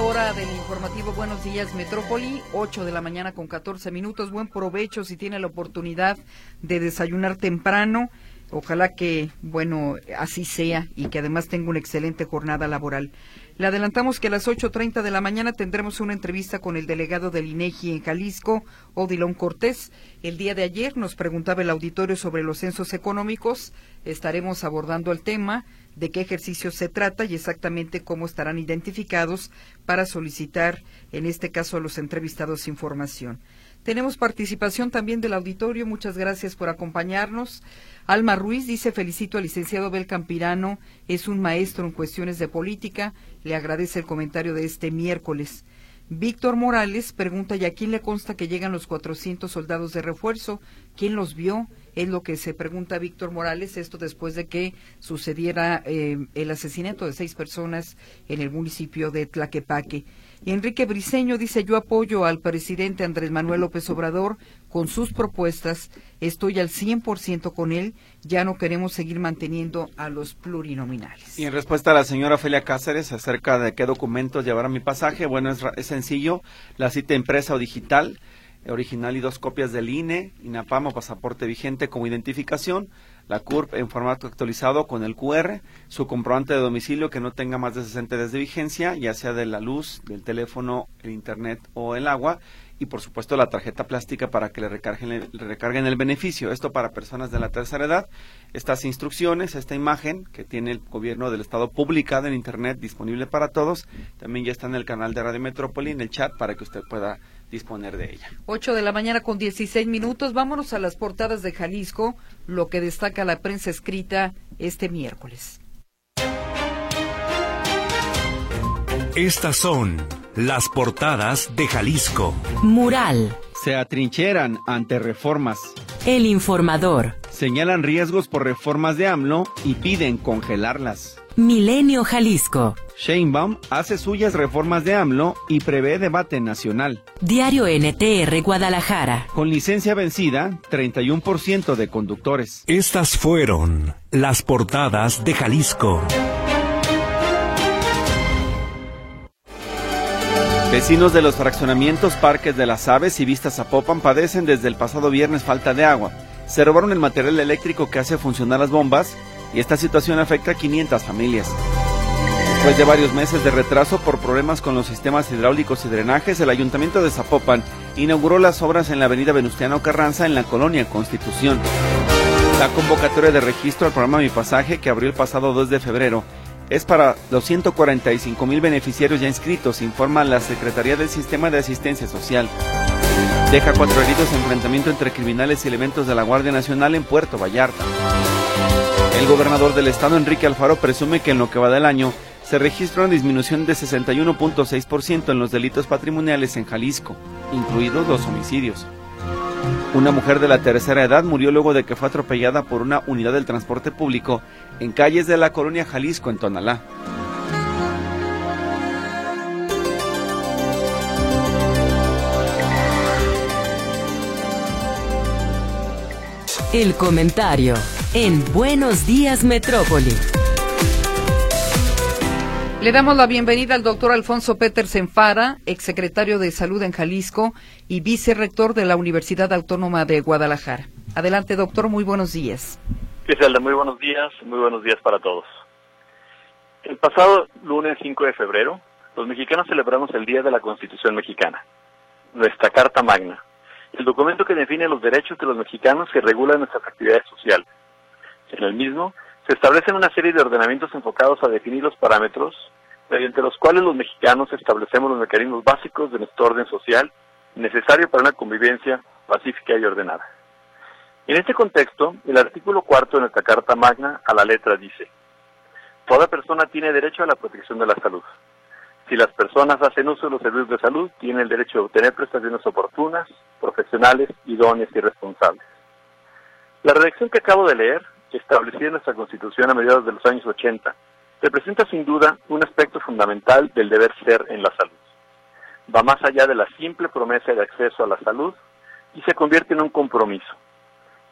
hora del informativo Buenos Días Metrópoli, 8 de la mañana con 14 minutos. Buen provecho si tiene la oportunidad de desayunar temprano. Ojalá que, bueno, así sea y que además tenga una excelente jornada laboral. Le adelantamos que a las 8.30 de la mañana tendremos una entrevista con el delegado del INEGI en Jalisco, Odilon Cortés. El día de ayer nos preguntaba el auditorio sobre los censos económicos. Estaremos abordando el tema de qué ejercicio se trata y exactamente cómo estarán identificados para solicitar, en este caso, a los entrevistados información. Tenemos participación también del auditorio. Muchas gracias por acompañarnos. Alma Ruiz dice, felicito al licenciado Bel Campirano, es un maestro en cuestiones de política. Le agradece el comentario de este miércoles. Víctor Morales pregunta, ¿y a quién le consta que llegan los 400 soldados de refuerzo? ¿Quién los vio? Es lo que se pregunta Víctor Morales, esto después de que sucediera eh, el asesinato de seis personas en el municipio de Tlaquepaque. Y Enrique Briceño dice, yo apoyo al presidente Andrés Manuel López Obrador con sus propuestas, estoy al 100% con él, ya no queremos seguir manteniendo a los plurinominales. Y en respuesta a la señora Ofelia Cáceres acerca de qué documentos llevar a mi pasaje, bueno, es, es sencillo, la cita impresa o digital, original y dos copias del INE, INAPAM o pasaporte vigente como identificación, la CURP en formato actualizado con el QR, su comprobante de domicilio que no tenga más de 60 días de vigencia, ya sea de la luz, del teléfono, el internet o el agua, y por supuesto la tarjeta plástica para que le recarguen, le recarguen el beneficio. Esto para personas de la tercera edad. Estas instrucciones, esta imagen que tiene el gobierno del estado publicada en internet disponible para todos, también ya está en el canal de Radio Metrópoli en el chat para que usted pueda disponer de ella. 8 de la mañana con 16 minutos. Vámonos a las portadas de Jalisco, lo que destaca la prensa escrita este miércoles. Estas son las portadas de Jalisco. Mural. Se atrincheran ante reformas. El informador. Señalan riesgos por reformas de AMLO y piden congelarlas. Milenio Jalisco. Sheinbaum hace suyas reformas de AMLO y prevé debate nacional. Diario NTR Guadalajara. Con licencia vencida, 31% de conductores. Estas fueron las portadas de Jalisco. Vecinos de los fraccionamientos Parques de las Aves y Vistas Zapopan padecen desde el pasado viernes falta de agua. Se robaron el material eléctrico que hace funcionar las bombas y esta situación afecta a 500 familias. Después de varios meses de retraso por problemas con los sistemas hidráulicos y drenajes, el Ayuntamiento de Zapopan inauguró las obras en la avenida Venustiano Carranza en la colonia Constitución. La convocatoria de registro al programa Mi Pasaje, que abrió el pasado 2 de febrero, es para los 145 mil beneficiarios ya inscritos, informa la Secretaría del Sistema de Asistencia Social. Deja cuatro heridos en enfrentamiento entre criminales y elementos de la Guardia Nacional en Puerto Vallarta. El gobernador del estado, Enrique Alfaro, presume que en lo que va del año se registra una disminución de 61.6% en los delitos patrimoniales en Jalisco, incluidos los homicidios. Una mujer de la tercera edad murió luego de que fue atropellada por una unidad del transporte público en calles de la colonia Jalisco, en Tonalá. El comentario en Buenos Días Metrópoli. Le damos la bienvenida al doctor Alfonso Petersen Fara, exsecretario de Salud en Jalisco y vicerrector de la Universidad Autónoma de Guadalajara. Adelante, doctor, muy buenos días. Griselda, muy buenos días, muy buenos días para todos. El pasado lunes 5 de febrero, los mexicanos celebramos el Día de la Constitución Mexicana, nuestra Carta Magna, el documento que define los derechos de los mexicanos que regula nuestras actividades sociales. En el mismo se establecen una serie de ordenamientos enfocados a definir los parámetros mediante los cuales los mexicanos establecemos los mecanismos básicos de nuestro orden social necesario para una convivencia pacífica y ordenada. En este contexto, el artículo cuarto de nuestra Carta Magna a la letra dice, Toda persona tiene derecho a la protección de la salud. Si las personas hacen uso de los servicios de salud, tienen el derecho de obtener prestaciones oportunas, profesionales, idóneas y responsables. La redacción que acabo de leer, establecida en nuestra Constitución a mediados de los años 80, representa sin duda un aspecto fundamental del deber ser en la salud. Va más allá de la simple promesa de acceso a la salud y se convierte en un compromiso.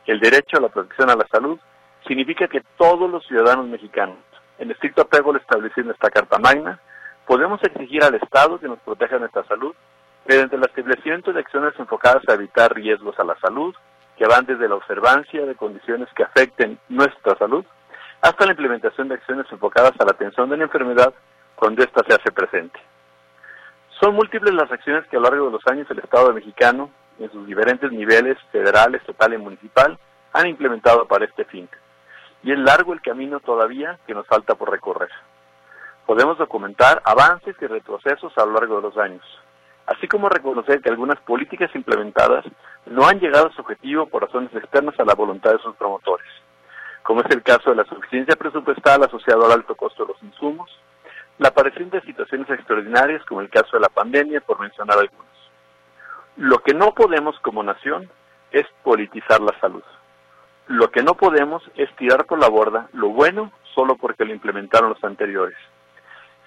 El derecho a la protección a la salud significa que todos los ciudadanos mexicanos, en estricto apego al establecido en esta Carta Magna, Podemos exigir al Estado que nos proteja nuestra salud mediante el establecimiento de acciones enfocadas a evitar riesgos a la salud, que van desde la observancia de condiciones que afecten nuestra salud hasta la implementación de acciones enfocadas a la atención de la enfermedad cuando ésta se hace presente. Son múltiples las acciones que a lo largo de los años el Estado mexicano, en sus diferentes niveles, federal, estatal y municipal, han implementado para este fin. Y es largo el camino todavía que nos falta por recorrer. Podemos documentar avances y retrocesos a lo largo de los años, así como reconocer que algunas políticas implementadas no han llegado a su objetivo por razones externas a la voluntad de sus promotores, como es el caso de la suficiencia presupuestal asociada al alto costo de los insumos, la aparición de situaciones extraordinarias como el caso de la pandemia, por mencionar algunos. Lo que no podemos como nación es politizar la salud. Lo que no podemos es tirar por la borda lo bueno solo porque lo implementaron los anteriores.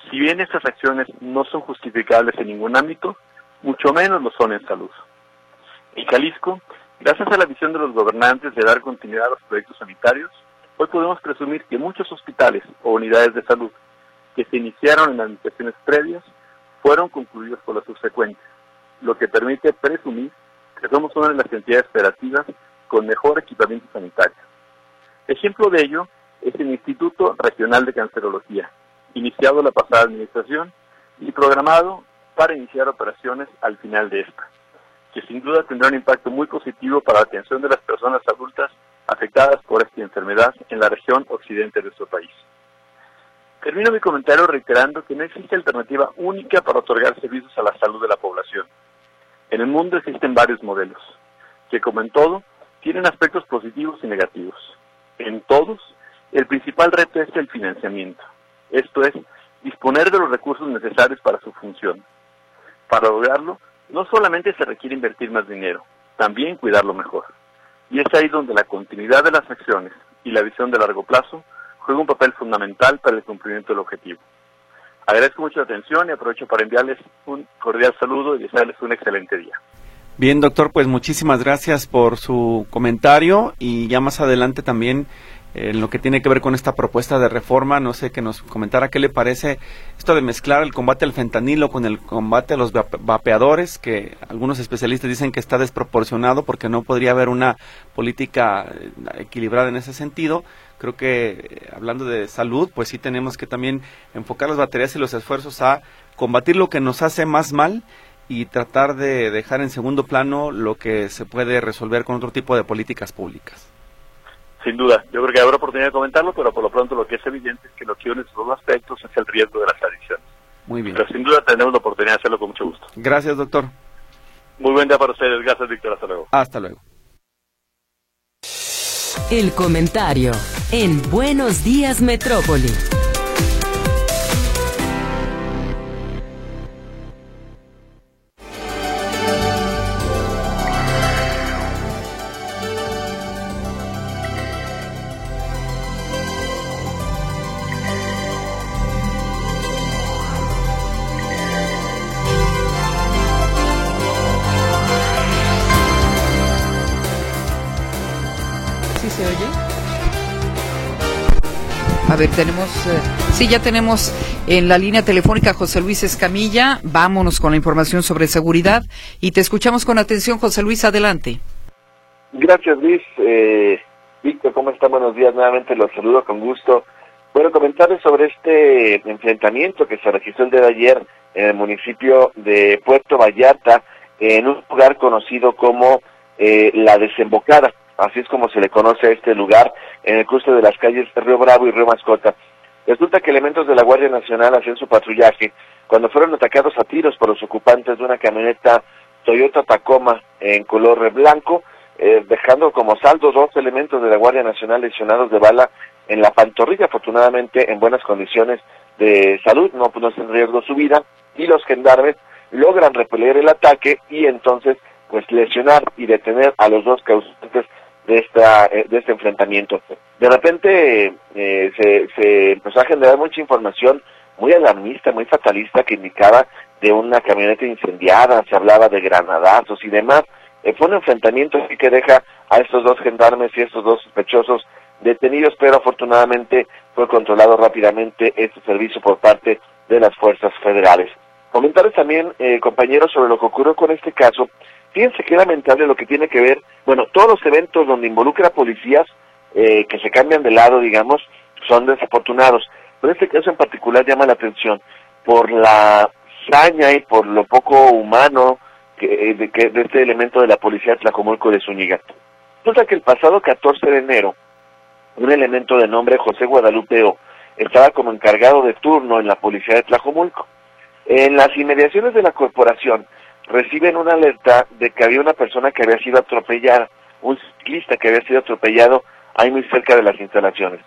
Si bien estas acciones no son justificables en ningún ámbito, mucho menos lo son en salud. En Jalisco, gracias a la visión de los gobernantes de dar continuidad a los proyectos sanitarios, hoy podemos presumir que muchos hospitales o unidades de salud que se iniciaron en administraciones previas fueron concluidos por las subsecuentes, lo que permite presumir que somos una de las entidades operativas con mejor equipamiento sanitario. Ejemplo de ello es el Instituto Regional de Cancerología, iniciado la pasada administración y programado para iniciar operaciones al final de esta, que sin duda tendrá un impacto muy positivo para la atención de las personas adultas afectadas por esta enfermedad en la región occidente de nuestro país. Termino mi comentario reiterando que no existe alternativa única para otorgar servicios a la salud de la población. En el mundo existen varios modelos, que como en todo, tienen aspectos positivos y negativos. En todos, el principal reto es el financiamiento, esto es, disponer de los recursos necesarios para su función. Para lograrlo, no solamente se requiere invertir más dinero, también cuidarlo mejor. Y es ahí donde la continuidad de las acciones y la visión de largo plazo juega un papel fundamental para el cumplimiento del objetivo. Agradezco mucho la atención y aprovecho para enviarles un cordial saludo y desearles un excelente día. Bien, doctor, pues muchísimas gracias por su comentario y ya más adelante también en lo que tiene que ver con esta propuesta de reforma, no sé que nos comentara qué le parece esto de mezclar el combate al fentanilo con el combate a los vapeadores, que algunos especialistas dicen que está desproporcionado porque no podría haber una política eh, equilibrada en ese sentido. Creo que eh, hablando de salud, pues sí tenemos que también enfocar las baterías y los esfuerzos a combatir lo que nos hace más mal y tratar de dejar en segundo plano lo que se puede resolver con otro tipo de políticas públicas. Sin duda, yo creo que habrá oportunidad de comentarlo, pero por lo pronto lo que es evidente es que lo que une estos dos aspectos es el riesgo de las adicciones. Muy bien. Pero sin duda tenemos la oportunidad de hacerlo con mucho gusto. Gracias, doctor. Muy buen día para ustedes. Gracias, Víctor. Hasta luego. Hasta luego. El comentario en Buenos Días Metrópoli. Ver, tenemos, eh, sí, ya tenemos en la línea telefónica José Luis Escamilla. Vámonos con la información sobre seguridad y te escuchamos con atención, José Luis, adelante. Gracias, Luis. Eh, Víctor, ¿cómo está? Buenos días. Nuevamente los saludo con gusto. Bueno, comentarles sobre este enfrentamiento que se registró el día de ayer en el municipio de Puerto Vallarta, en un lugar conocido como eh, La Desembocada así es como se le conoce a este lugar, en el cruce de las calles Río Bravo y Río Mascota. Resulta que elementos de la Guardia Nacional hacían su patrullaje cuando fueron atacados a tiros por los ocupantes de una camioneta Toyota Tacoma en color blanco, eh, dejando como saldo dos elementos de la Guardia Nacional lesionados de bala en la pantorrilla, afortunadamente en buenas condiciones de salud, no puso en riesgo su vida, y los gendarmes logran repeler el ataque y entonces pues lesionar y detener a los dos causantes de esta eh, este enfrentamiento. De repente eh, se, se empezó a generar mucha información muy alarmista, muy fatalista que indicaba de una camioneta incendiada, se hablaba de granadazos y demás. Eh, fue un enfrentamiento que deja a estos dos gendarmes y estos dos sospechosos detenidos, pero afortunadamente fue controlado rápidamente este servicio por parte de las fuerzas federales. Comentarles también, eh, compañeros, sobre lo que ocurrió con este caso. Fíjense qué lamentable lo que tiene que ver, bueno, todos los eventos donde involucra policías eh, que se cambian de lado, digamos, son desafortunados. Pero este caso en particular llama la atención por la saña y por lo poco humano que, de, que, de este elemento de la policía de Tlajomulco de Zúñiga. Resulta que el pasado 14 de enero, un elemento de nombre José Guadalupeo estaba como encargado de turno en la policía de Tlajomulco. En las inmediaciones de la corporación reciben una alerta de que había una persona que había sido atropellada, un ciclista que había sido atropellado ahí muy cerca de las instalaciones.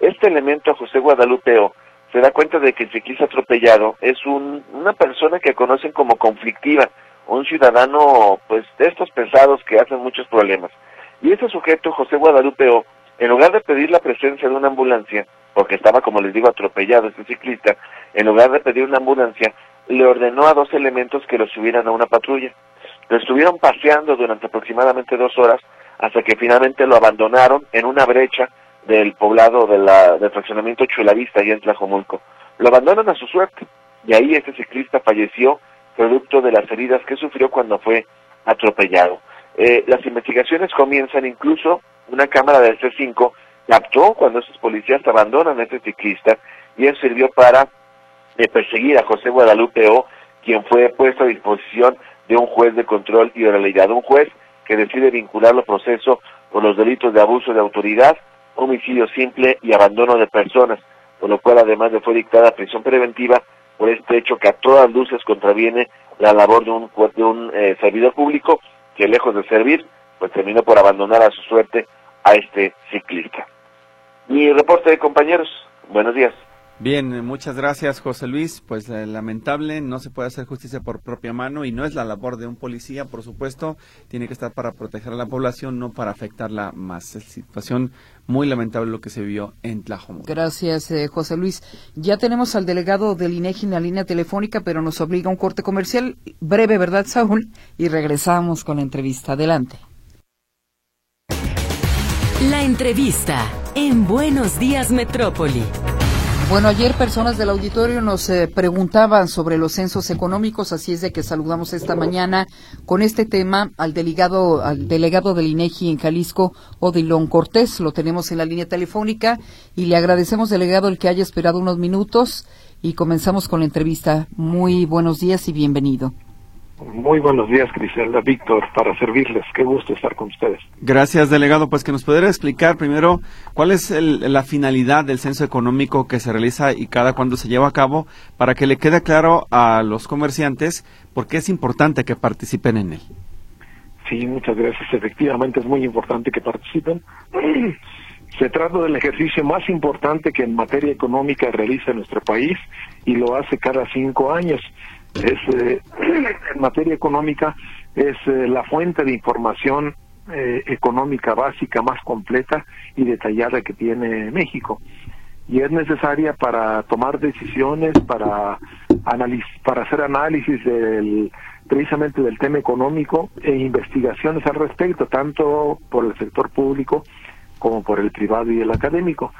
Este elemento, José Guadalupeo, se da cuenta de que el ciclista atropellado es un, una persona que conocen como conflictiva, un ciudadano pues de estos pesados que hacen muchos problemas. Y ese sujeto, José Guadalupeo, en lugar de pedir la presencia de una ambulancia, porque estaba, como les digo, atropellado este ciclista, en lugar de pedir una ambulancia, le ordenó a dos elementos que lo subieran a una patrulla. Lo estuvieron paseando durante aproximadamente dos horas hasta que finalmente lo abandonaron en una brecha del poblado de la, del fraccionamiento Chulavista, allá en Tlajomulco. Lo abandonan a su suerte y ahí este ciclista falleció producto de las heridas que sufrió cuando fue atropellado. Eh, las investigaciones comienzan incluso una cámara del C5 captó cuando esos policías abandonan a este ciclista y eso sirvió para eh, perseguir a José Guadalupe O, quien fue puesto a disposición de un juez de control y oralidad, un juez que decide vincularlo al proceso por los delitos de abuso de autoridad, homicidio simple y abandono de personas, por lo cual además le fue dictada prisión preventiva por este hecho que a todas luces contraviene la labor de un, de un eh, servidor público que lejos de servir, pues terminó por abandonar a su suerte a este ciclista. Mi reporte de compañeros, buenos días. Bien, muchas gracias José Luis. Pues eh, lamentable, no se puede hacer justicia por propia mano y no es la labor de un policía, por supuesto, tiene que estar para proteger a la población, no para afectarla más. Es situación muy lamentable lo que se vio en Tlajomulco. Gracias, eh, José Luis. Ya tenemos al delegado del INEGI en la línea telefónica, pero nos obliga a un corte comercial breve, ¿verdad, Saúl? Y regresamos con la entrevista. Adelante. La entrevista en Buenos Días Metrópoli. Bueno, ayer personas del auditorio nos eh, preguntaban sobre los censos económicos, así es de que saludamos esta mañana con este tema al delegado, al delegado del INEGI en Jalisco, Odilon Cortés. Lo tenemos en la línea telefónica y le agradecemos, delegado, el que haya esperado unos minutos y comenzamos con la entrevista. Muy buenos días y bienvenido. Muy buenos días, Griselda, Víctor, para servirles. Qué gusto estar con ustedes. Gracias, delegado. Pues que nos pudiera explicar primero cuál es el, la finalidad del censo económico que se realiza y cada cuándo se lleva a cabo para que le quede claro a los comerciantes por qué es importante que participen en él. Sí, muchas gracias. Efectivamente es muy importante que participen. Se trata del ejercicio más importante que en materia económica realiza nuestro país y lo hace cada cinco años es eh, en materia económica es eh, la fuente de información eh, económica básica más completa y detallada que tiene México. Y es necesaria para tomar decisiones para para hacer análisis del precisamente del tema económico e investigaciones al respecto tanto por el sector público como por el privado y el académico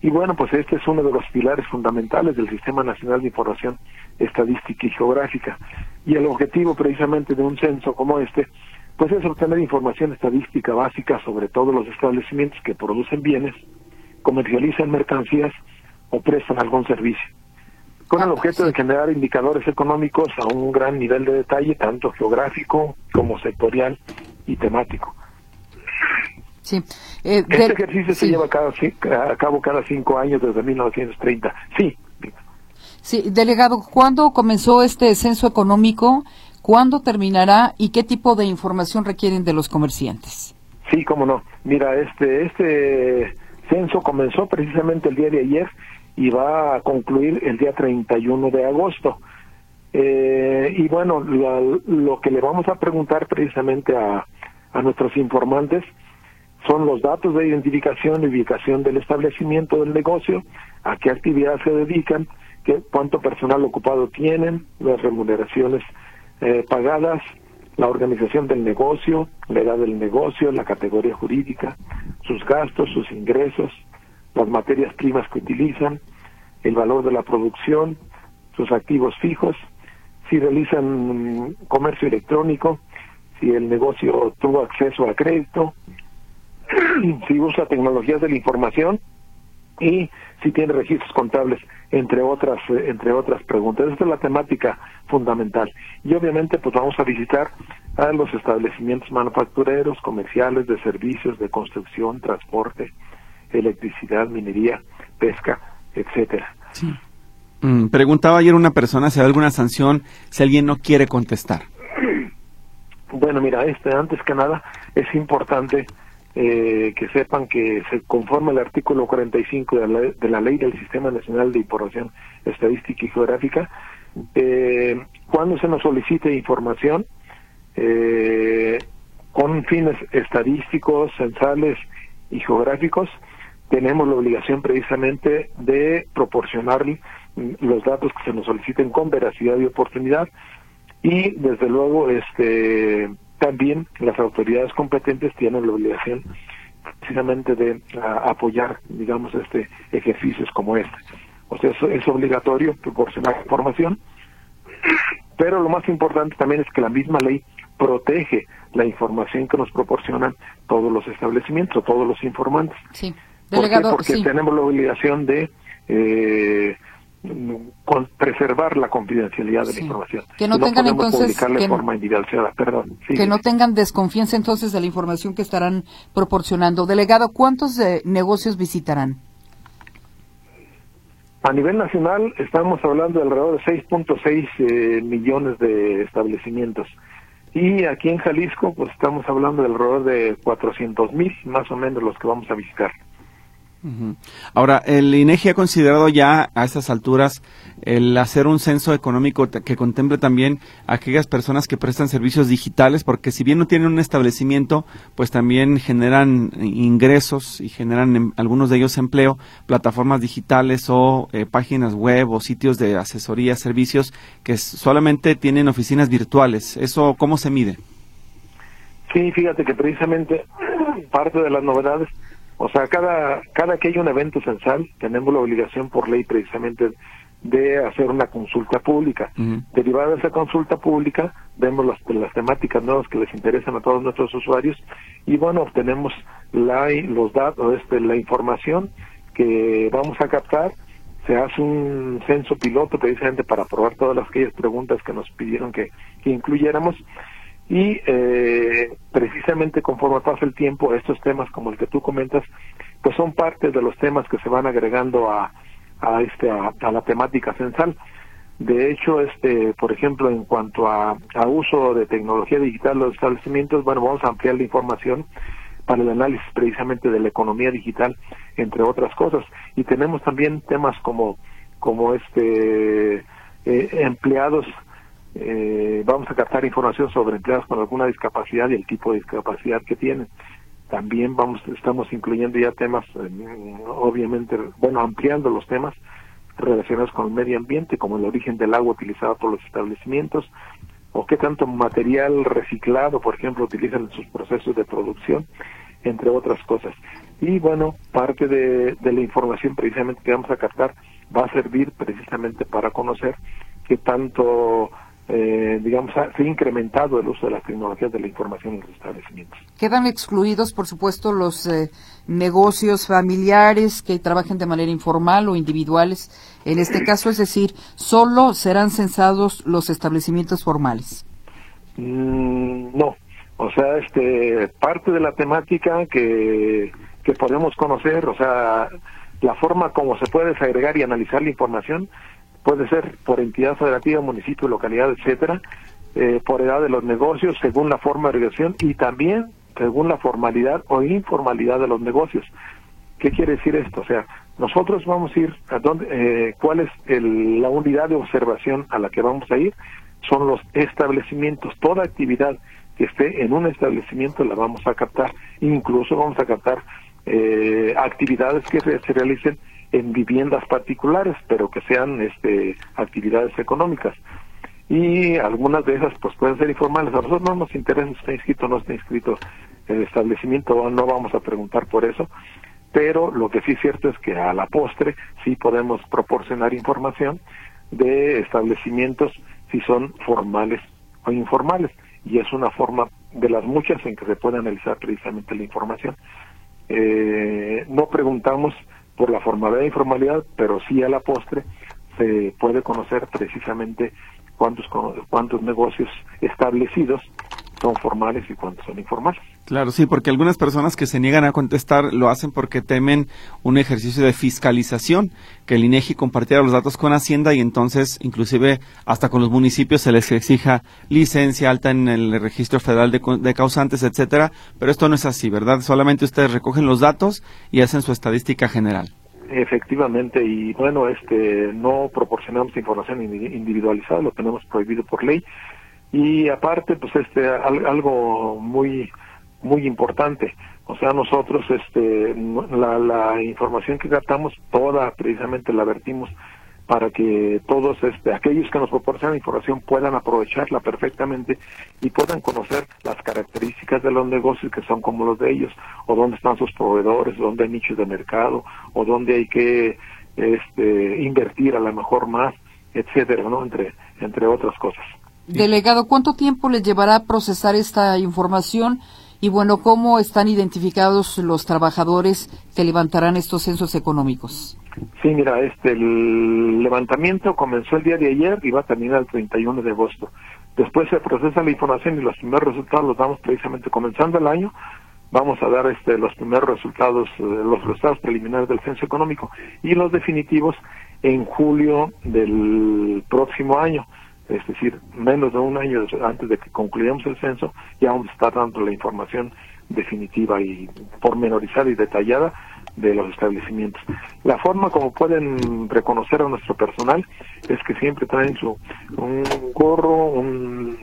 y bueno, pues este es uno de los pilares fundamentales del Sistema Nacional de Información Estadística y Geográfica. Y el objetivo precisamente de un censo como este, pues es obtener información estadística básica sobre todos los establecimientos que producen bienes, comercializan mercancías o prestan algún servicio, con el objeto de generar indicadores económicos a un gran nivel de detalle, tanto geográfico como sectorial y temático. Sí. Eh, este ejercicio se lleva a cabo cada cinco años desde 1930. Sí. Sí, delegado, ¿cuándo comenzó este censo económico? ¿Cuándo terminará? ¿Y qué tipo de información requieren de los comerciantes? Sí, cómo no. Mira, este, este censo comenzó precisamente el día de ayer y va a concluir el día 31 de agosto. Eh, y bueno, lo, lo, que le vamos a preguntar precisamente a, a nuestros informantes son los datos de identificación y ubicación del establecimiento del negocio, a qué actividad se dedican, qué, cuánto personal ocupado tienen, las remuneraciones eh, pagadas, la organización del negocio, la edad del negocio, la categoría jurídica, sus gastos, sus ingresos, las materias primas que utilizan, el valor de la producción, sus activos fijos, si realizan comercio electrónico, si el negocio tuvo acceso a crédito, si usa tecnologías de la información y si tiene registros contables, entre otras, entre otras preguntas. Esta es la temática fundamental. Y obviamente, pues vamos a visitar a los establecimientos manufactureros, comerciales, de servicios, de construcción, transporte, electricidad, minería, pesca, etcétera. Mm, preguntaba ayer una persona si hay alguna sanción si alguien no quiere contestar. Bueno, mira, este antes que nada es importante eh, que sepan que se conforma el artículo 45 de la, de la Ley del Sistema Nacional de Información Estadística y Geográfica. Eh, cuando se nos solicite información eh, con fines estadísticos, censales y geográficos, tenemos la obligación precisamente de proporcionar los datos que se nos soliciten con veracidad y oportunidad y desde luego este también las autoridades competentes tienen la obligación precisamente de apoyar, digamos, este ejercicios como este. O sea, es, obligatorio proporcionar información, pero lo más importante también es que la misma ley protege la información que nos proporcionan todos los establecimientos, todos los informantes. Sí. Delegado, Porque tenemos la obligación de eh, preservar la confidencialidad de la información. Que no, tengan entonces que, forma Perdón, que no tengan desconfianza entonces de la información que estarán proporcionando. Delegado, ¿cuántos eh, negocios visitarán? A nivel nacional estamos hablando de alrededor de 6.6 eh, millones de establecimientos. Y aquí en Jalisco, pues estamos hablando de alrededor de 400 mil, más o menos, los que vamos a visitar. Ahora, el INEGI ha considerado ya a estas alturas el hacer un censo económico que contemple también a aquellas personas que prestan servicios digitales, porque si bien no tienen un establecimiento, pues también generan ingresos y generan algunos de ellos empleo, plataformas digitales o eh, páginas web o sitios de asesoría, servicios que solamente tienen oficinas virtuales. ¿Eso cómo se mide? Sí, fíjate que precisamente parte de las novedades o sea, cada, cada que hay un evento censal, tenemos la obligación por ley precisamente de hacer una consulta pública. Derivada de esa consulta pública, vemos las, las temáticas nuevas que les interesan a todos nuestros usuarios y bueno, obtenemos la, los datos, este, la información que vamos a captar. Se hace un censo piloto precisamente para probar todas las aquellas preguntas que nos pidieron que, que incluyéramos y eh, precisamente conforme pasa el tiempo, estos temas como el que tú comentas, pues son parte de los temas que se van agregando a, a, este, a, la temática censal. De hecho, este, por ejemplo, en cuanto a, a uso de tecnología digital los establecimientos, bueno, vamos a ampliar la información para el análisis precisamente de la economía digital, entre otras cosas. Y tenemos también temas como, como este, eh, empleados eh, vamos a captar información sobre empleados con alguna discapacidad y el tipo de discapacidad que tienen. También vamos, estamos incluyendo ya temas, eh, obviamente, bueno, ampliando los temas relacionados con el medio ambiente, como el origen del agua utilizado por los establecimientos, o qué tanto material reciclado, por ejemplo, utilizan en sus procesos de producción, entre otras cosas. Y bueno, parte de la información precisamente que vamos a captar va a servir precisamente para conocer qué tanto eh, digamos, se ha incrementado el uso de las tecnologías de la información en los establecimientos. Quedan excluidos, por supuesto, los eh, negocios familiares que trabajen de manera informal o individuales. En este caso, es decir, solo serán censados los establecimientos formales. Mm, no, o sea, este parte de la temática que, que podemos conocer, o sea, la forma como se puede desagregar y analizar la información puede ser por entidad federativa, municipio, localidad, etcétera, eh, por edad de los negocios, según la forma de regulación y también según la formalidad o informalidad de los negocios. ¿Qué quiere decir esto? O sea, nosotros vamos a ir a dónde, eh, cuál es la unidad de observación a la que vamos a ir, son los establecimientos, toda actividad que esté en un establecimiento la vamos a captar, incluso vamos a captar eh, actividades que se realicen en viviendas particulares, pero que sean este, actividades económicas. Y algunas de esas pues pueden ser informales. A nosotros no nos interesa si está inscrito o no está inscrito el establecimiento, no vamos a preguntar por eso, pero lo que sí es cierto es que a la postre sí podemos proporcionar información de establecimientos si son formales o informales y es una forma de las muchas en que se puede analizar precisamente la información. Eh, no preguntamos por la formalidad e informalidad, pero sí a la postre se puede conocer precisamente cuántos, cuántos negocios establecidos son formales y cuántos son informales. Claro, sí, porque algunas personas que se niegan a contestar lo hacen porque temen un ejercicio de fiscalización, que el INEGI compartiera los datos con Hacienda y entonces inclusive hasta con los municipios se les exija licencia alta en el registro federal de, de causantes, etcétera, pero esto no es así, ¿verdad? Solamente ustedes recogen los datos y hacen su estadística general. Efectivamente, y bueno, este, no proporcionamos información individualizada, lo tenemos prohibido por ley. Y aparte, pues este, algo muy, muy importante, o sea, nosotros, este, la, la información que captamos, toda precisamente la vertimos para que todos este, aquellos que nos proporcionan información puedan aprovecharla perfectamente y puedan conocer las características de los negocios que son como los de ellos, o dónde están sus proveedores, dónde hay nichos de mercado, o dónde hay que este, invertir a lo mejor más, etcétera, ¿no? Entre, entre otras cosas. Delegado, ¿cuánto tiempo les llevará procesar esta información? Y bueno, ¿cómo están identificados los trabajadores que levantarán estos censos económicos? Sí, mira, este, el levantamiento comenzó el día de ayer y va a terminar el 31 de agosto. Después se procesa la información y los primeros resultados los damos precisamente comenzando el año. Vamos a dar este, los primeros resultados, eh, los resultados preliminares del censo económico y los definitivos en julio del próximo año. Es decir, menos de un año antes de que concluyamos el censo, ya vamos a dando la información definitiva y pormenorizada y detallada de los establecimientos. La forma como pueden reconocer a nuestro personal es que siempre traen su un gorro, un,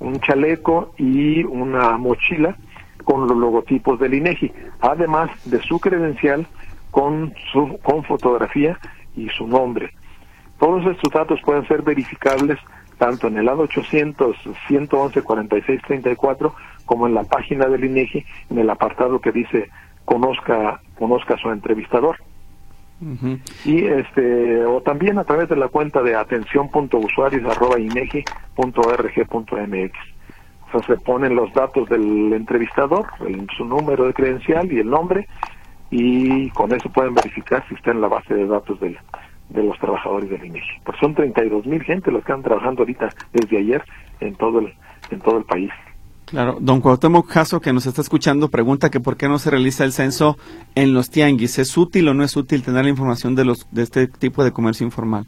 un chaleco y una mochila con los logotipos del INEGI, además de su credencial con su con fotografía y su nombre. Todos estos datos pueden ser verificables tanto en el lado 800 111 46 34 como en la página del INEGI en el apartado que dice conozca conozca a su entrevistador. Y este o también a través de la cuenta de atención.usuarios@inegi.org.mx. O sea, se ponen los datos del entrevistador, su número de credencial y el nombre y con eso pueden verificar si está en la base de datos del, de los trabajadores del INEGI. Pues son 32 mil gente los que están trabajando ahorita desde ayer en todo el en todo el país. Claro, don Cuauhtémoc Caso, que nos está escuchando, pregunta que por qué no se realiza el censo en los tianguis. ¿Es útil o no es útil tener la información de, los, de este tipo de comercio informal?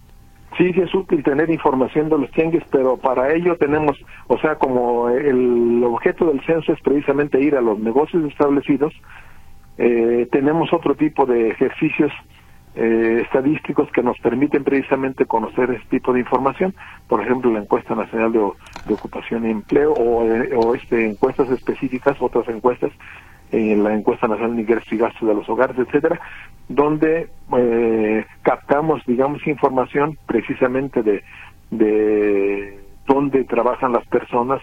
Sí, sí es útil tener información de los tianguis, pero para ello tenemos, o sea, como el objeto del censo es precisamente ir a los negocios establecidos, eh, tenemos otro tipo de ejercicios eh, estadísticos que nos permiten precisamente conocer este tipo de información, por ejemplo la encuesta nacional de, ocupación y empleo o, eh, o, este encuestas específicas, otras encuestas, en la encuesta nacional de ingresos y gastos de los hogares, etcétera, donde eh, captamos, digamos, información precisamente de, de dónde trabajan las personas,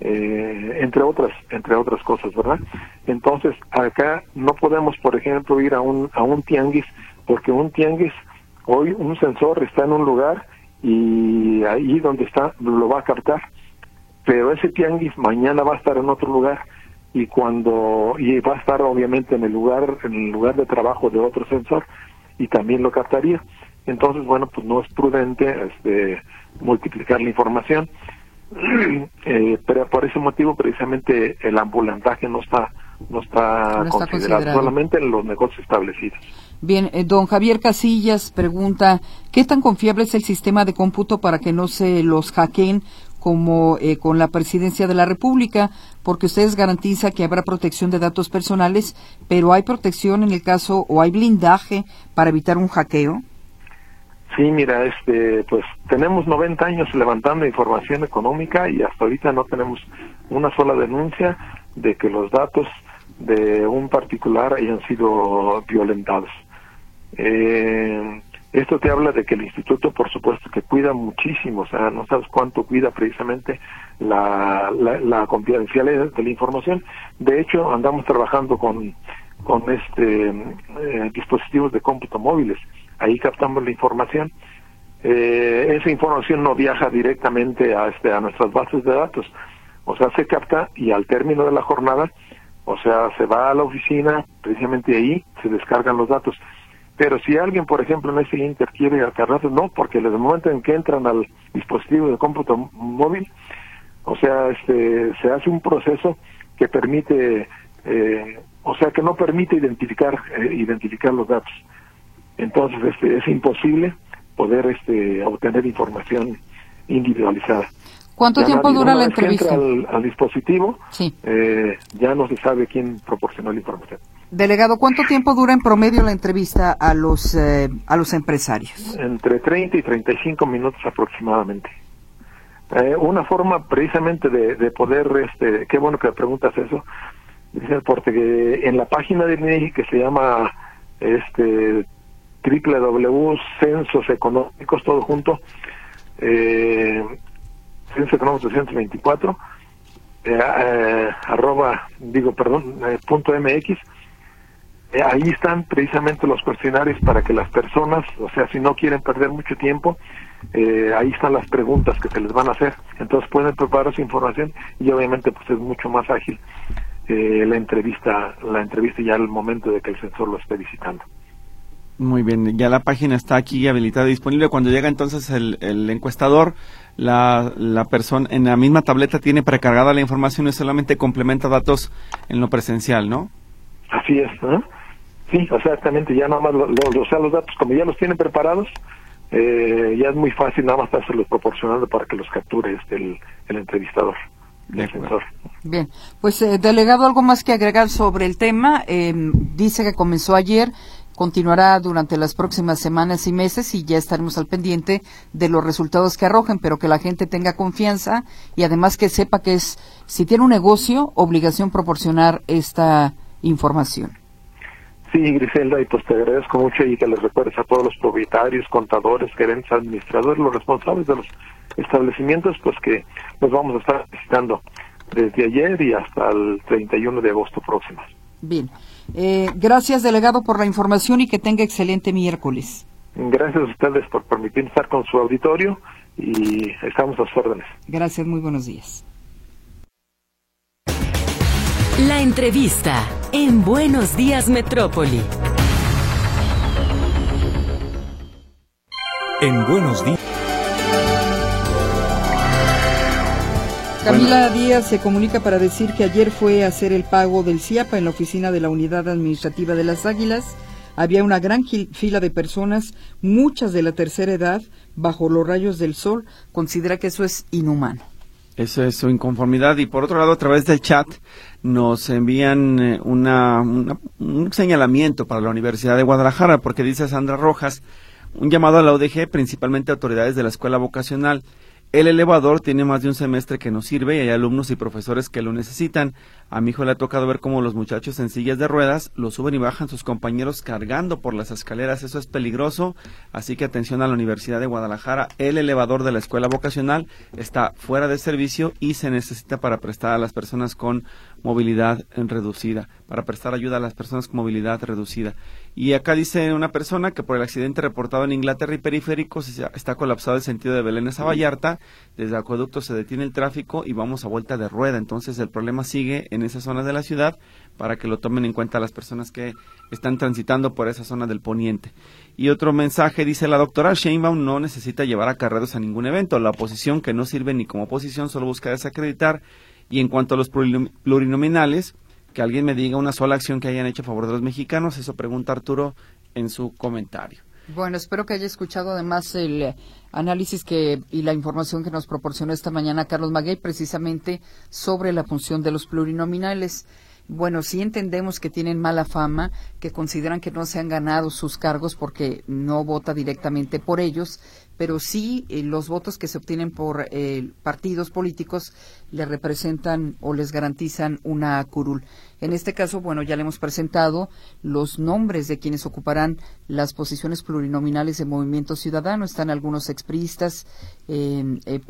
eh, entre otras entre otras cosas verdad entonces acá no podemos por ejemplo ir a un a un tianguis porque un tianguis, hoy un sensor está en un lugar y ahí donde está lo va a captar, pero ese tianguis mañana va a estar en otro lugar y cuando y va a estar obviamente en el lugar en el lugar de trabajo de otro sensor y también lo captaría. Entonces, bueno, pues no es prudente este, multiplicar la información. eh, pero por ese motivo precisamente el ambulantaje no está no está, considerado, solamente en los negocios establecidos. Bien, eh, don Javier Casillas pregunta, ¿qué tan confiable es el sistema de cómputo para que no se los hackeen como eh, con la presidencia de la República? Porque ustedes garantizan que habrá protección de datos personales, pero ¿hay protección en el caso o hay blindaje para evitar un hackeo? Sí, mira, este, pues tenemos 90 años levantando información económica y hasta ahorita no tenemos una sola denuncia de que los datos de un particular hayan sido violentados. Eh, esto te habla de que el instituto, por supuesto, que cuida muchísimo, o sea, no sabes cuánto cuida precisamente la, la, confidencialidad de la información. De hecho, andamos trabajando con, con este eh, dispositivos de cómputo móviles. Ahí captamos la información eh, esa información no viaja directamente a, este, a nuestras bases de datos. O sea, se capta y al término de la jornada, o sea, se va a la oficina, precisamente ahí se descargan los datos. Pero si alguien, por ejemplo, en ese inter quiere datos, no, porque desde el momento en que entran al dispositivo de cómputo móvil, o sea, este, se hace un proceso que permite, eh, o sea, que no permite identificar, eh, identificar los datos. Entonces, este, es imposible poder este, obtener información individualizada. ¿Cuánto tiempo dura la entrevista? al, dispositivo, eh, ya no se sabe quién proporcionó la información. Delegado, ¿cuánto tiempo dura en promedio la entrevista a los eh, a los empresarios? Entre 30 y 35 minutos aproximadamente. Eh, una forma precisamente de, poder, este, qué bueno que preguntas eso, porque en la página de INEGI que se llama este www censos económicos todo junto eh, censos económicos 224 eh, eh, arroba digo perdón eh, punto mx eh, ahí están precisamente los cuestionarios para que las personas o sea si no quieren perder mucho tiempo ahí están las preguntas que se les van a hacer entonces pueden preparar su información y obviamente pues es mucho más ágil la entrevista la entrevista ya al momento de que el censor lo esté visitando muy bien, ya la página está aquí habilitada y disponible. Cuando llega entonces el, el encuestador, la, la persona en la misma tableta tiene precargada la información y solamente complementa datos en lo presencial, ¿no? Así es, ¿no? Sí, exactamente, ya nada más, o sea, los datos como ya los tienen preparados, eh, ya es muy fácil nada más los proporcionando para que los capture este, el, el entrevistador. El Bien, pues eh, delegado, algo más que agregar sobre el tema. Eh, dice que comenzó ayer continuará durante las próximas semanas y meses y ya estaremos al pendiente de los resultados que arrojen, pero que la gente tenga confianza y además que sepa que es, si tiene un negocio, obligación proporcionar esta información. Sí, Griselda, y pues te agradezco mucho y que les recuerdes a todos los propietarios, contadores, gerentes, administradores, los responsables de los establecimientos, pues que los vamos a estar visitando desde ayer y hasta el 31 de agosto próximo. Bien. Eh, gracias, delegado, por la información y que tenga excelente miércoles. Gracias a ustedes por permitirme estar con su auditorio y estamos a sus órdenes. Gracias, muy buenos días. La entrevista en Buenos Días Metrópoli. En Buenos Días. Camila Díaz se comunica para decir que ayer fue a hacer el pago del CIAPA en la oficina de la Unidad Administrativa de las Águilas. Había una gran fila de personas, muchas de la tercera edad, bajo los rayos del sol. Considera que eso es inhumano. Eso es su inconformidad. Y por otro lado, a través del chat nos envían eh, una, un señalamiento para la Universidad de Guadalajara, porque dice Sandra Rojas, un llamado a la UDG, principalmente autoridades de la escuela vocacional el elevador tiene más de un semestre que no sirve y hay alumnos y profesores que lo necesitan. A mi hijo le ha tocado ver cómo los muchachos en sillas de ruedas lo suben y bajan sus compañeros cargando por las escaleras. Eso es peligroso. Así que atención a la Universidad de Guadalajara. El elevador de la escuela vocacional está fuera de servicio y se necesita para prestar a las personas con movilidad reducida, para prestar ayuda a las personas con movilidad reducida. Y acá dice una persona que por el accidente reportado en Inglaterra y periféricos está colapsado el sentido de Belén a Vallarta, desde acueducto se detiene el tráfico y vamos a vuelta de rueda. Entonces el problema sigue en esa zona de la ciudad para que lo tomen en cuenta las personas que están transitando por esa zona del poniente. Y otro mensaje dice la doctora Sheinbaum no necesita llevar a carreros a ningún evento. La oposición que no sirve ni como oposición solo busca desacreditar y en cuanto a los plurinominales, que alguien me diga una sola acción que hayan hecho a favor de los mexicanos, eso pregunta Arturo en su comentario. Bueno, espero que haya escuchado además el análisis que y la información que nos proporcionó esta mañana Carlos Maguey precisamente sobre la función de los plurinominales. Bueno, sí entendemos que tienen mala fama, que consideran que no se han ganado sus cargos porque no vota directamente por ellos pero sí eh, los votos que se obtienen por eh, partidos políticos le representan o les garantizan una curul. En este caso, bueno, ya le hemos presentado los nombres de quienes ocuparán las posiciones plurinominales de Movimiento Ciudadano. Están algunos expriistas, em, eh,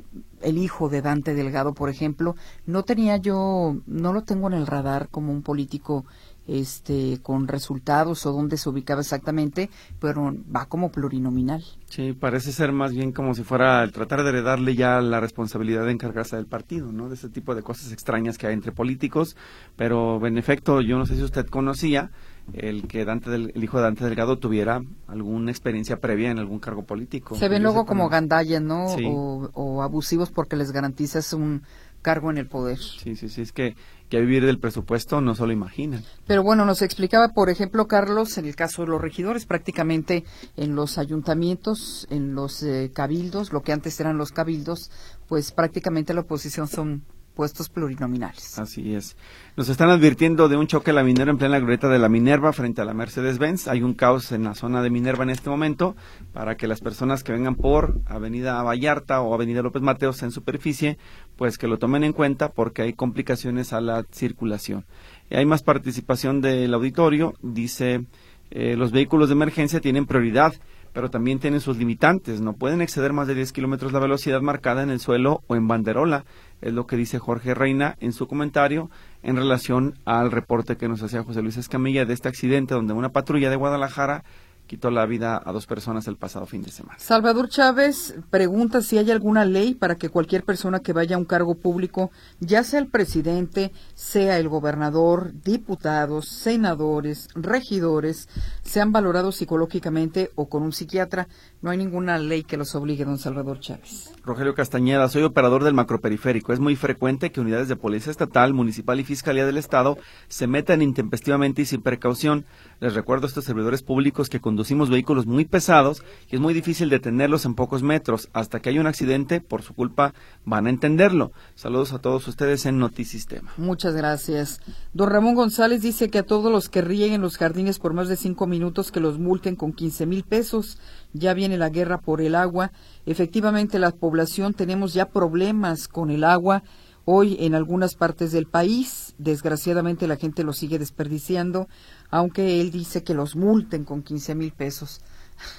el hijo de Dante Delgado, por ejemplo. No tenía yo, no lo tengo en el radar como un político este con resultados o dónde se ubicaba exactamente, pero va como plurinominal. Sí, parece ser más bien como si fuera el tratar de heredarle ya la responsabilidad de encargarse del partido, ¿no? De ese tipo de cosas extrañas que hay entre políticos, pero en efecto, yo no sé si usted conocía el que Dante del, el hijo de Dante Delgado tuviera alguna experiencia previa en algún cargo político. Se ven luego como gandallas, ¿no? O, o abusivos porque les garantizas un cargo en el poder. Sí, sí, sí, es que, que vivir del presupuesto no solo imaginan. Pero bueno, nos explicaba, por ejemplo, Carlos, en el caso de los regidores, prácticamente en los ayuntamientos, en los eh, cabildos, lo que antes eran los cabildos, pues prácticamente la oposición son puestos plurinominales. Así es. Nos están advirtiendo de un choque a la minera en plena glorieta de la Minerva frente a la Mercedes-Benz. Hay un caos en la zona de Minerva en este momento para que las personas que vengan por Avenida Vallarta o Avenida López Mateos en superficie, pues que lo tomen en cuenta porque hay complicaciones a la circulación. Y hay más participación del auditorio. Dice, eh, los vehículos de emergencia tienen prioridad pero también tienen sus limitantes. No pueden exceder más de 10 kilómetros la velocidad marcada en el suelo o en banderola es lo que dice Jorge Reina en su comentario en relación al reporte que nos hacía José Luis Escamilla de este accidente donde una patrulla de Guadalajara quitó la vida a dos personas el pasado fin de semana. Salvador Chávez pregunta si hay alguna ley para que cualquier persona que vaya a un cargo público, ya sea el presidente, sea el gobernador, diputados, senadores, regidores, sean valorados psicológicamente o con un psiquiatra. No hay ninguna ley que los obligue, don Salvador Chávez. Rogelio Castañeda, soy operador del macroperiférico. Es muy frecuente que unidades de policía estatal, municipal y fiscalía del Estado se metan intempestivamente y sin precaución. Les recuerdo a estos servidores públicos que conducimos vehículos muy pesados y es muy difícil detenerlos en pocos metros. Hasta que hay un accidente, por su culpa, van a entenderlo. Saludos a todos ustedes en Notisistema. Muchas gracias. Don Ramón González dice que a todos los que rieguen los jardines por más de cinco minutos que los multen con quince mil pesos. Ya viene la guerra por el agua. Efectivamente, la población tenemos ya problemas con el agua. Hoy en algunas partes del país, desgraciadamente la gente lo sigue desperdiciando aunque él dice que los multen con 15 mil pesos.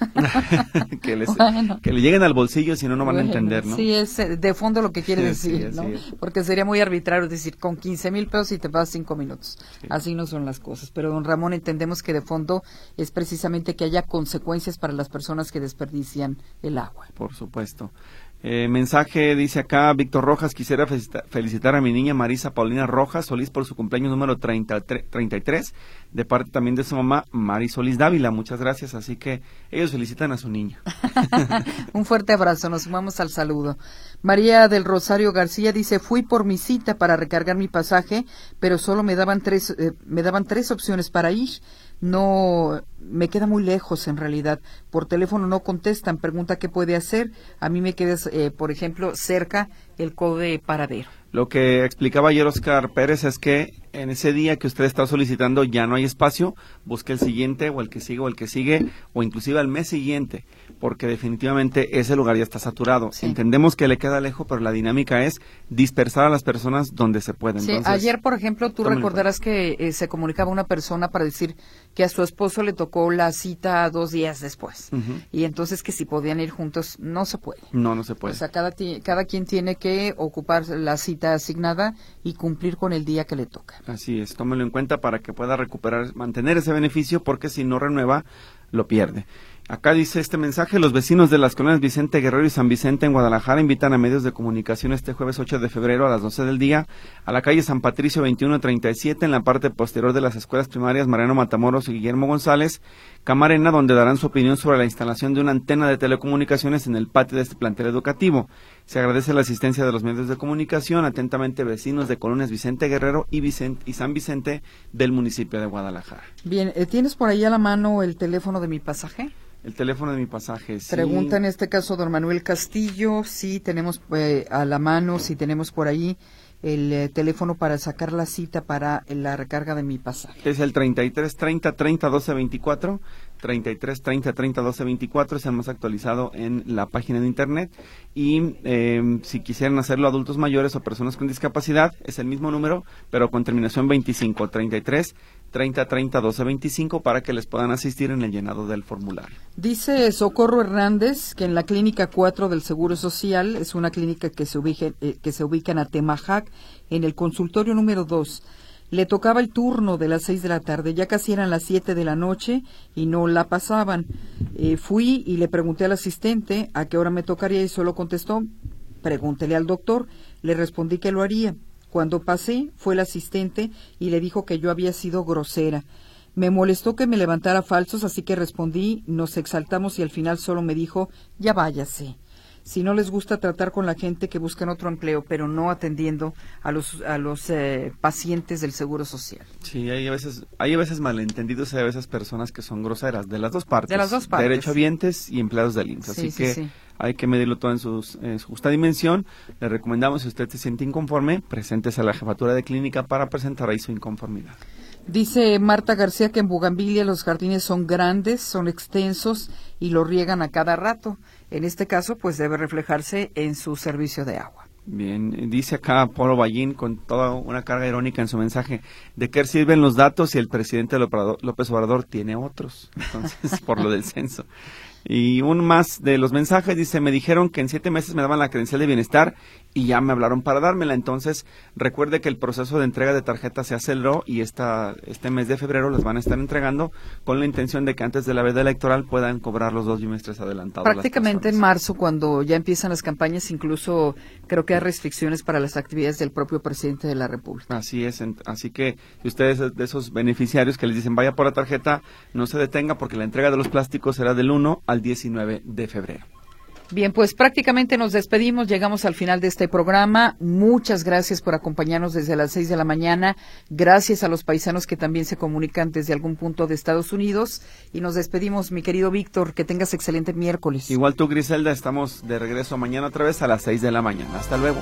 que, le lleguen al bolsillo, si no, no van a entender, ¿no? Sí, es eh, de fondo lo que quiere decir, ¿no? Porque sería muy arbitrario decir con 15 mil pesos y te vas cinco minutos. Así no son las cosas. Pero, don Ramón, entendemos que de fondo es precisamente que haya consecuencias para las personas que desperdician el agua. Por supuesto. Eh, mensaje dice acá Víctor Rojas, quisiera felicitar a mi niña Marisa Paulina Rojas Solís por su cumpleaños número 33, de parte también de su mamá Mari Solís Dávila. Muchas gracias, así que ellos felicitan a su niña. Un fuerte abrazo, nos sumamos al saludo. María del Rosario García dice, fui por mi cita para recargar mi pasaje, pero solo me daban tres, eh, me daban tres opciones para ir no me queda muy lejos en realidad. Por teléfono no contestan, pregunta qué puede hacer. A mí me queda, eh, por ejemplo, cerca el codo de paradero. Lo que explicaba ayer Oscar Pérez es que en ese día que usted está solicitando ya no hay espacio, busque el siguiente o el que sigue o el que sigue o inclusive al mes siguiente porque definitivamente ese lugar ya está saturado. Entendemos que le queda lejos, pero la dinámica es dispersar a las personas donde se pueden. Sí, ayer, por ejemplo, tú recordarás que eh, se comunicaba una persona para decir que a su esposo le tocó la cita dos días después. Y entonces que si podían ir juntos, no se puede. No, no se puede. O sea, cada, cada quien tiene que ocupar la cita asignada y cumplir con el día que le toca. Así es, tómelo en cuenta para que pueda recuperar, mantener ese beneficio, porque si no renueva, lo pierde. Acá dice este mensaje, los vecinos de las colonias Vicente Guerrero y San Vicente en Guadalajara invitan a medios de comunicación este jueves 8 de febrero a las 12 del día a la calle San Patricio 2137 en la parte posterior de las escuelas primarias Mariano Matamoros y Guillermo González, Camarena, donde darán su opinión sobre la instalación de una antena de telecomunicaciones en el patio de este plantel educativo. Se agradece la asistencia de los medios de comunicación, atentamente vecinos de colonias Vicente Guerrero y, Vicente, y San Vicente del municipio de Guadalajara. Bien, eh, ¿tienes por ahí a la mano el teléfono de mi pasaje? El teléfono de mi pasaje. Sí. Pregunta en este caso don Manuel Castillo si tenemos eh, a la mano, si tenemos por ahí el eh, teléfono para sacar la cita para la recarga de mi pasaje. Es el 33 30 30 12 24. 33 30 30 12 24 es el más actualizado en la página de internet y eh, si quisieran hacerlo adultos mayores o personas con discapacidad es el mismo número pero con terminación 25 33 30 30 12 25 para que les puedan asistir en el llenado del formulario. Dice Socorro Hernández que en la clínica 4 del Seguro Social es una clínica que se ubica, eh, que se ubica en Atemajac en el consultorio número 2 Le tocaba el turno de las seis de la tarde, ya casi eran las siete de la noche y no la pasaban. Eh, fui y le pregunté al asistente a qué hora me tocaría y solo contestó, pregúntele al doctor. Le respondí que lo haría. Cuando pasé, fue el asistente y le dijo que yo había sido grosera. Me molestó que me levantara falsos, así que respondí, nos exaltamos y al final solo me dijo, ya váyase si no les gusta tratar con la gente que buscan otro empleo, pero no atendiendo a los, a los eh, pacientes del Seguro Social. Sí, hay a veces, hay a veces malentendidos, hay a veces personas que son groseras, de las dos partes. De las dos partes. Derechohabientes y empleados del INSS. Así que hay que medirlo todo en, su justa dimensión. Le recomendamos, si usted se siente inconforme, presentes a la jefatura de clínica para presentar ahí su inconformidad. Dice Marta García que en Bugambilia los jardines son grandes, son extensos y lo riegan a cada rato. En este caso, pues debe reflejarse en su servicio de agua. Bien, dice acá Polo Ballín con toda una carga irónica en su mensaje, ¿de qué sirven los datos si el presidente López Obrador tiene otros? Entonces, por lo del censo. Y un más de los mensajes dice, me dijeron que en siete meses me daban la credencial de bienestar y ya me hablaron para dármela. Entonces, recuerde que el proceso de entrega de tarjetas se aceleró y esta, este mes de febrero las van a estar entregando con la intención de que antes de la veda electoral puedan cobrar los dos bimestres adelantados. Prácticamente en marzo, cuando ya empiezan las campañas, incluso creo que hay restricciones para las actividades del propio presidente de la República. Así es, así que si ustedes de esos beneficiarios que les dicen vaya por la tarjeta, no se detenga porque la entrega de los plásticos será del 1 al 19 de febrero. Bien, pues prácticamente nos despedimos, llegamos al final de este programa. Muchas gracias por acompañarnos desde las seis de la mañana. Gracias a los paisanos que también se comunican desde algún punto de Estados Unidos. Y nos despedimos, mi querido Víctor, que tengas excelente miércoles. Igual tú, Griselda, estamos de regreso mañana otra vez a las seis de la mañana. Hasta luego.